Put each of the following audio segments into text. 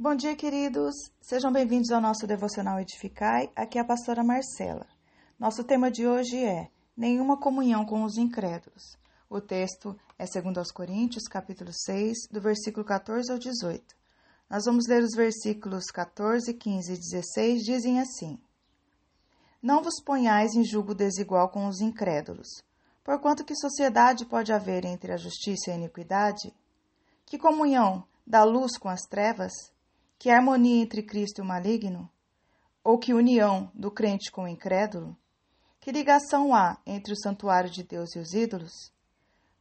Bom dia, queridos. Sejam bem-vindos ao nosso devocional Edificai. Aqui é a pastora Marcela. Nosso tema de hoje é Nenhuma comunhão com os incrédulos. O texto é 2 Coríntios, capítulo 6, do versículo 14 ao 18. Nós vamos ler os versículos 14, 15 e 16, dizem assim: Não vos ponhais em julgo desigual com os incrédulos, porquanto que sociedade pode haver entre a justiça e a iniquidade? Que comunhão da luz com as trevas? Que harmonia entre Cristo e o maligno? Ou que união do crente com o incrédulo? Que ligação há entre o santuário de Deus e os ídolos?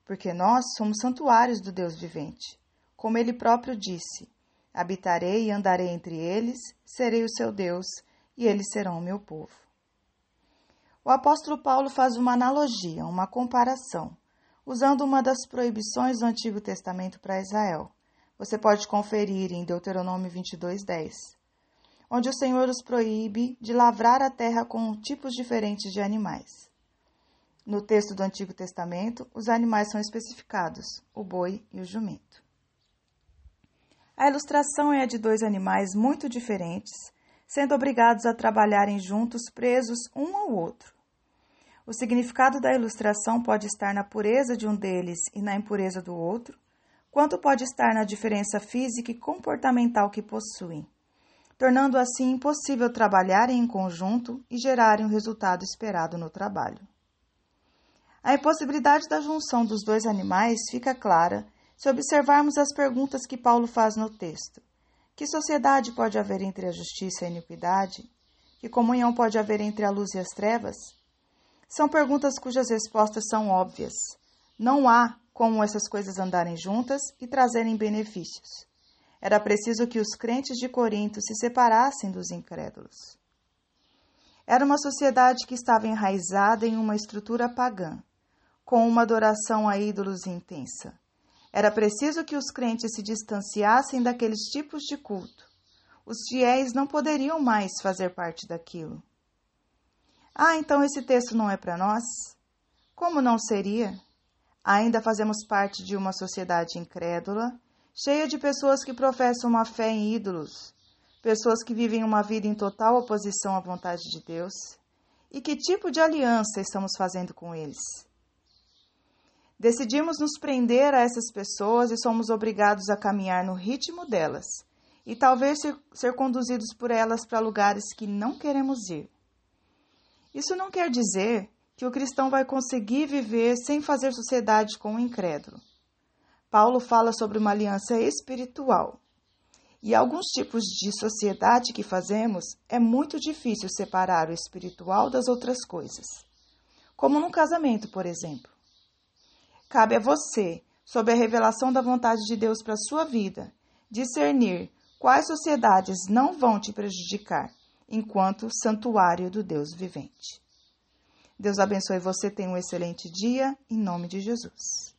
Porque nós somos santuários do Deus vivente. Como ele próprio disse: Habitarei e andarei entre eles, serei o seu Deus, e eles serão o meu povo. O apóstolo Paulo faz uma analogia, uma comparação, usando uma das proibições do Antigo Testamento para Israel você pode conferir em Deuteronômio 22, 10, onde o Senhor os proíbe de lavrar a terra com tipos diferentes de animais. No texto do Antigo Testamento, os animais são especificados: o boi e o jumento. A ilustração é a de dois animais muito diferentes, sendo obrigados a trabalharem juntos, presos um ao outro. O significado da ilustração pode estar na pureza de um deles e na impureza do outro, quanto pode estar na diferença física e comportamental que possuem, tornando assim impossível trabalharem em conjunto e gerarem o resultado esperado no trabalho. A impossibilidade da junção dos dois animais fica clara se observarmos as perguntas que Paulo faz no texto. Que sociedade pode haver entre a justiça e a iniquidade? Que comunhão pode haver entre a luz e as trevas? São perguntas cujas respostas são óbvias. Não há como essas coisas andarem juntas e trazerem benefícios. Era preciso que os crentes de Corinto se separassem dos incrédulos. Era uma sociedade que estava enraizada em uma estrutura pagã, com uma adoração a ídolos intensa. Era preciso que os crentes se distanciassem daqueles tipos de culto. Os fiéis não poderiam mais fazer parte daquilo. Ah, então esse texto não é para nós? Como não seria? Ainda fazemos parte de uma sociedade incrédula, cheia de pessoas que professam uma fé em ídolos, pessoas que vivem uma vida em total oposição à vontade de Deus. E que tipo de aliança estamos fazendo com eles? Decidimos nos prender a essas pessoas e somos obrigados a caminhar no ritmo delas e talvez ser, ser conduzidos por elas para lugares que não queremos ir. Isso não quer dizer que o cristão vai conseguir viver sem fazer sociedade com o incrédulo. Paulo fala sobre uma aliança espiritual. E alguns tipos de sociedade que fazemos é muito difícil separar o espiritual das outras coisas. Como num casamento, por exemplo. Cabe a você, sob a revelação da vontade de Deus para a sua vida, discernir quais sociedades não vão te prejudicar enquanto santuário do Deus vivente. Deus abençoe você, tenha um excelente dia, em nome de Jesus.